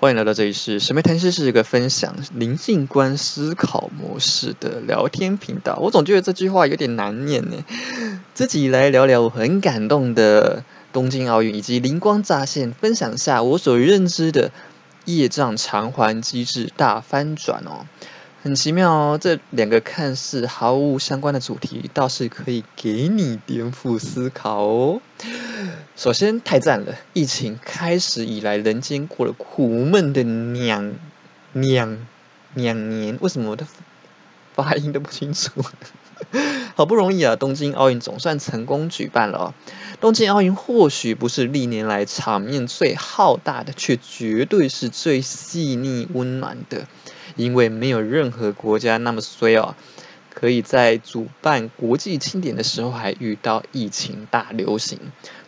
欢迎来到这里是神秘谈诗，是一个分享灵性观思考模式的聊天频道。我总觉得这句话有点难念呢，自己来聊聊我很感动的东京奥运，以及灵光乍现，分享下我所认知的业障偿还机制大翻转哦。很奇妙哦，这两个看似毫无相关的主题，倒是可以给你颠覆思考哦。首先，太赞了！疫情开始以来，人间过了苦闷的两两两年，为什么我的发音都不清楚？好不容易啊，东京奥运总算成功举办了。东京奥运或许不是历年来场面最浩大的，却绝对是最细腻温暖的。因为没有任何国家那么衰哦，可以在主办国际庆典的时候还遇到疫情大流行。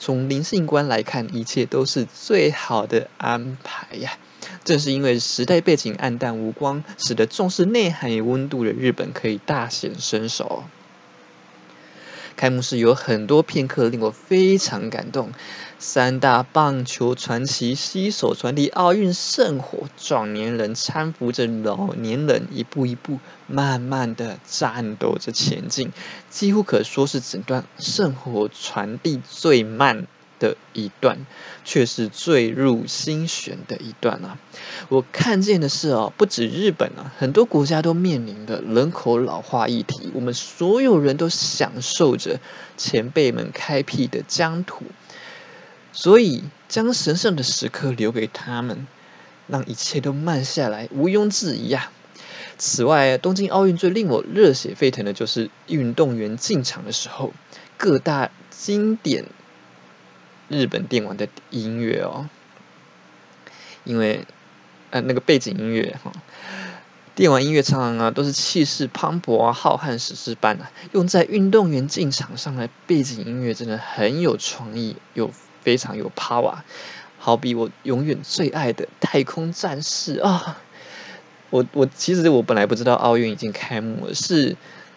从灵性观来看，一切都是最好的安排呀。正是因为时代背景暗淡无光，使得重视内涵与温度的日本可以大显身手。开幕式有很多片刻令我非常感动，三大棒球传奇携手传递奥运圣火，壮年人搀扶着老年人，一步一步慢慢的战斗着前进，几乎可说是整段圣火传递最慢。的一段，却是最入心弦的一段啊！我看见的是哦，不止日本啊，很多国家都面临的人口老化议题。我们所有人都享受着前辈们开辟的疆土，所以将神圣的时刻留给他们，让一切都慢下来，毋庸置疑啊！此外，东京奥运最令我热血沸腾的就是运动员进场的时候，各大经典。日本电玩的音乐哦，因为呃那个背景音乐哈，电玩音乐常常啊都是气势磅礴啊、浩瀚史诗般啊，用在运动员进场上的背景音乐真的很有创意，又非常有 power。好比我永远最爱的《太空战士》啊，我我其实我本来不知道奥运已经开幕了，是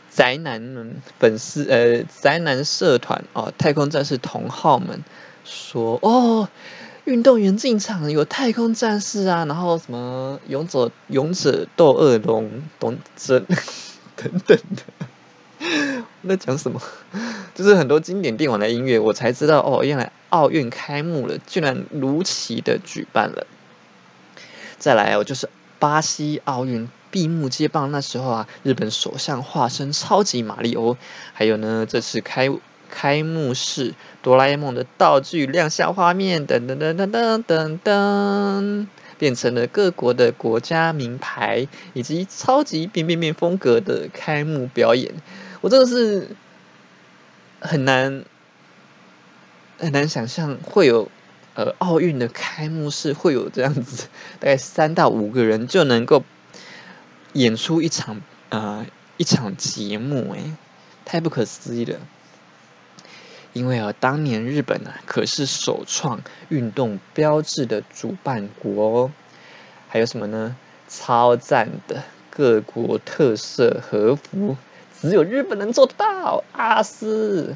宅男们粉丝呃宅男社团哦，《太空战士》同好们。说哦，运动员进场有太空战士啊，然后什么勇者勇者斗恶龙、等等 等等的，在讲什么？就是很多经典电玩的音乐，我才知道哦，原来奥运开幕了，居然如期的举办了。再来哦，就是巴西奥运闭幕接棒那时候啊，日本首相化身超级马里欧，还有呢，这次开。开幕式，哆啦 A 梦的道具亮相画面，噔噔噔噔噔噔噔，变成了各国的国家名牌，以及超级变变变风格的开幕表演。我真的是很难很难想象会有呃奥运的开幕式会有这样子，大概三到五个人就能够演出一场啊一场节目，诶，太不可思议了。因为啊，当年日本啊可是首创运动标志的主办国哦。还有什么呢？超赞的各国特色和服，只有日本能做得到。阿斯，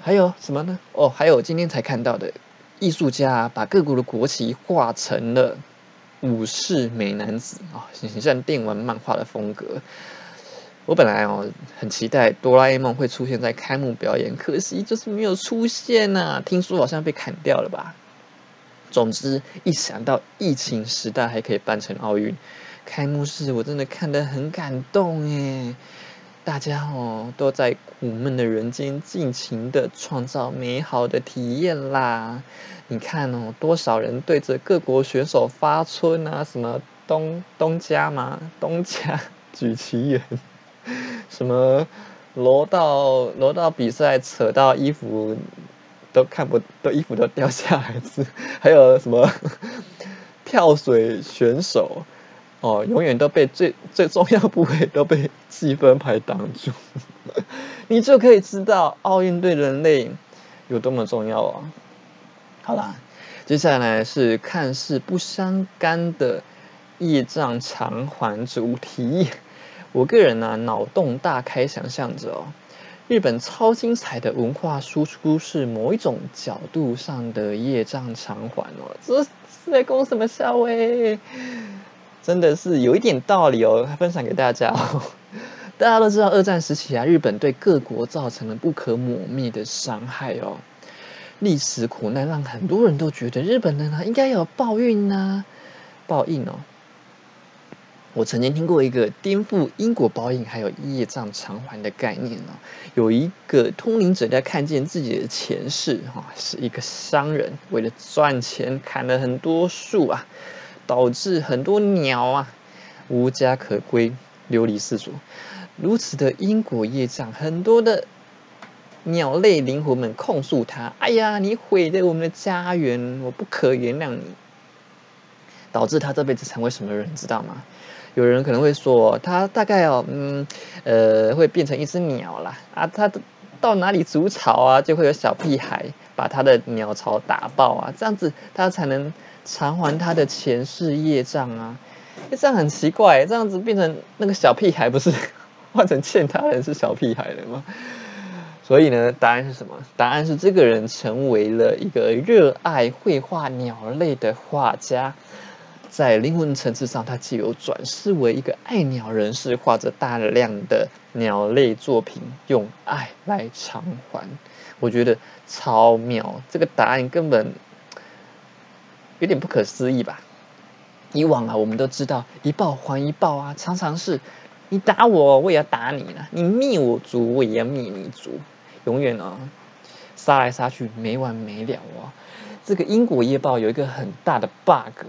还有什么呢？哦，还有今天才看到的，艺术家把各国的国旗画成了武士美男子啊，很像电玩漫画的风格。我本来哦很期待哆啦 A 梦会出现在开幕表演，可惜就是没有出现呐。听说好像被砍掉了吧。总之，一想到疫情时代还可以办成奥运开幕式，我真的看得很感动耶。大家哦都在苦闷的人间尽情的创造美好的体验啦。你看哦，多少人对着各国选手发春啊，什么东东家嘛，东家举旗人。什么挪到挪到比赛扯到衣服都看不都衣服都掉下来是还有什么 跳水选手哦永远都被最最重要部位都被积分牌挡住，你就可以知道奥运对人类有多么重要啊！好啦，接下来是看似不相干的业障偿还主题。我个人呢，脑洞大开，想象着哦，日本超精彩的文化输出是某一种角度上的业障偿还哦，这是在攻什么笑喂？真的是有一点道理哦，分享给大家哦。大家都知道，二战时期啊，日本对各国造成了不可磨灭的伤害哦。历史苦难让很多人都觉得日本人啊应该有报应呐，报应哦。我曾经听过一个颠覆因果报应还有业障偿还的概念哦。有一个通灵者在看见自己的前世哈是一个商人，为了赚钱砍了很多树啊，导致很多鸟啊无家可归，流离失所。如此的因果业障，很多的鸟类灵魂们控诉他：“哎呀，你毁了我们的家园，我不可原谅你。”导致他这辈子成为什么人，知道吗？有人可能会说，他大概哦，嗯，呃，会变成一只鸟啦。啊，他到哪里筑巢啊，就会有小屁孩把他的鸟巢打爆啊，这样子他才能偿还他的前世业障啊。这样很奇怪，这样子变成那个小屁孩，不是 换成欠他人是小屁孩了吗？所以呢，答案是什么？答案是这个人成为了一个热爱绘画鸟类的画家。在灵魂层次上，他既有转世为一个爱鸟人士，画着大量的鸟类作品，用爱来偿还。我觉得超妙，这个答案根本有点不可思议吧？以往啊，我们都知道一报还一报啊，常常是你打我，我也要打你了；你灭我族，我也要灭你族，永远啊杀来杀去，没完没了啊！这个因果业报有一个很大的 bug。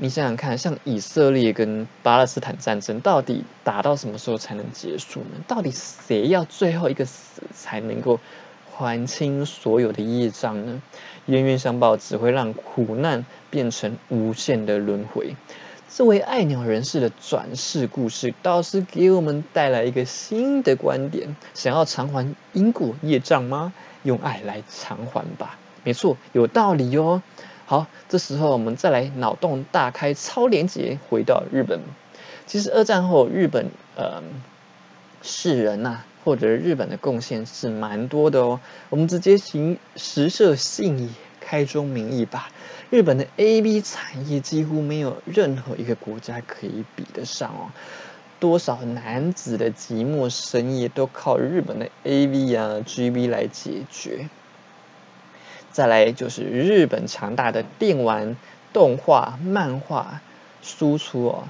你想想看，像以色列跟巴勒斯坦战争，到底打到什么时候才能结束呢？到底谁要最后一个死才能够还清所有的业障呢？冤冤相报只会让苦难变成无限的轮回。作为爱鸟人士的转世故事，倒是给我们带来一个新的观点：想要偿还因果业障吗？用爱来偿还吧。没错，有道理哦。好，这时候我们再来脑洞大开，超连结回到日本。其实二战后，日本呃世人呐，或者日本的贡献是蛮多的哦。我们直接行实设信义，开宗明义吧。日本的 A B 产业几乎没有任何一个国家可以比得上哦。多少男子的寂寞深夜都靠日本的 A V 啊 G B 来解决。再来就是日本强大的电玩、动画、漫画输出哦，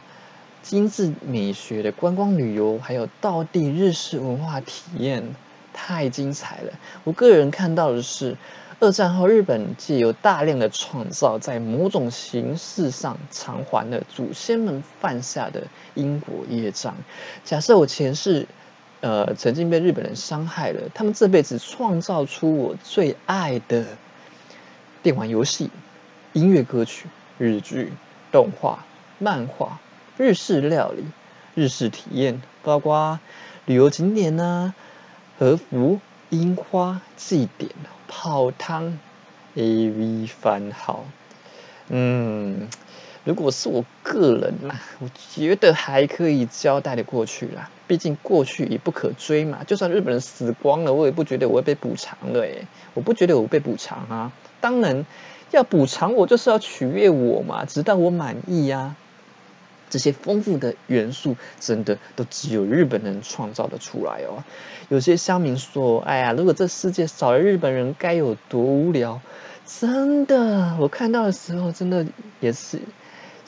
精致美学的观光旅游，还有道地日式文化体验，太精彩了。我个人看到的是，二战后日本借由大量的创造，在某种形式上偿还了祖先们犯下的因果业障。假设我前世呃曾经被日本人伤害了，他们这辈子创造出我最爱的。电玩游戏、音乐歌曲、日剧、动画、漫画、日式料理、日式体验，包括旅游景点呐、和服、樱花、祭典、泡汤、AV 番号。嗯，如果是我个人呐，我觉得还可以交代的过去啦。毕竟过去也不可追嘛。就算日本人死光了，我也不觉得我会被补偿了。诶，我不觉得我被补偿啊。当然，要补偿我就是要取悦我嘛，直到我满意呀。这些丰富的元素，真的都只有日本人创造的出来哦。有些乡民说：“哎呀，如果这世界少了日本人，该有多无聊！”真的，我看到的时候，真的也是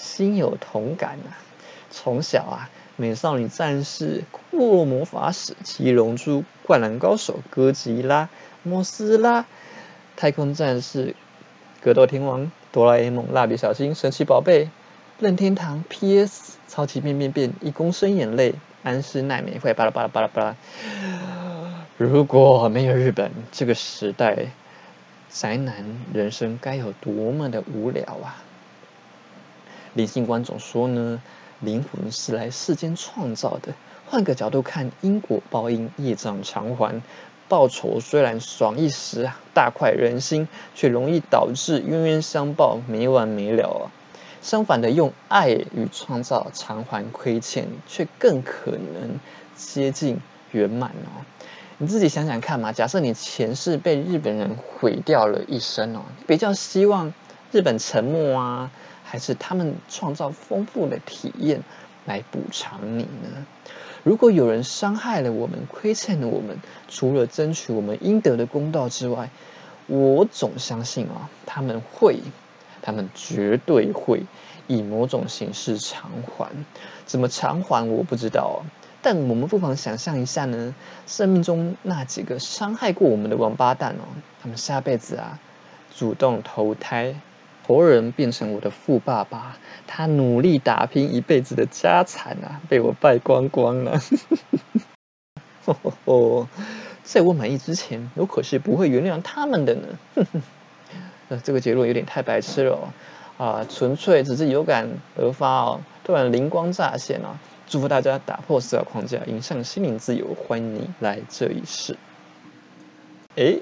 心有同感啊。从小啊，美少女战士、库洛魔法使、七龙珠、灌篮高手、哥吉拉、摩斯拉。太空战士、格斗天王、哆啦 A 梦、蜡笔小新、神奇宝贝、任天堂、PS、超级变变变、一公升眼泪、安室奈美惠，巴拉巴拉巴拉巴拉。如果没有日本这个时代，宅男人生该有多么的无聊啊！灵性观总说呢，灵魂是来世间创造的。换个角度看，因果报应，业障偿还。报仇虽然爽一时，大快人心，却容易导致冤冤相报，没完没了啊。相反的，用爱与创造偿还亏欠，却更可能接近圆满哦。你自己想想看嘛，假设你前世被日本人毁掉了一生哦，比较希望日本沉没啊，还是他们创造丰富的体验来补偿你呢？如果有人伤害了我们，亏欠了我们，除了争取我们应得的公道之外，我总相信啊，他们会，他们绝对会以某种形式偿还。怎么偿还我不知道，但我们不妨想象一下呢，生命中那几个伤害过我们的王八蛋哦，他们下辈子啊，主动投胎。活人变成我的富爸爸，他努力打拼一辈子的家产啊，被我败光光了。哦，在我满意之前，我可是不会原谅他们的呢。呃，这个结论有点太白痴了啊！纯粹只是有感而发哦，突然灵光乍现啊！祝福大家打破思考框架，迎向心灵自由，欢迎你来这一世。哎。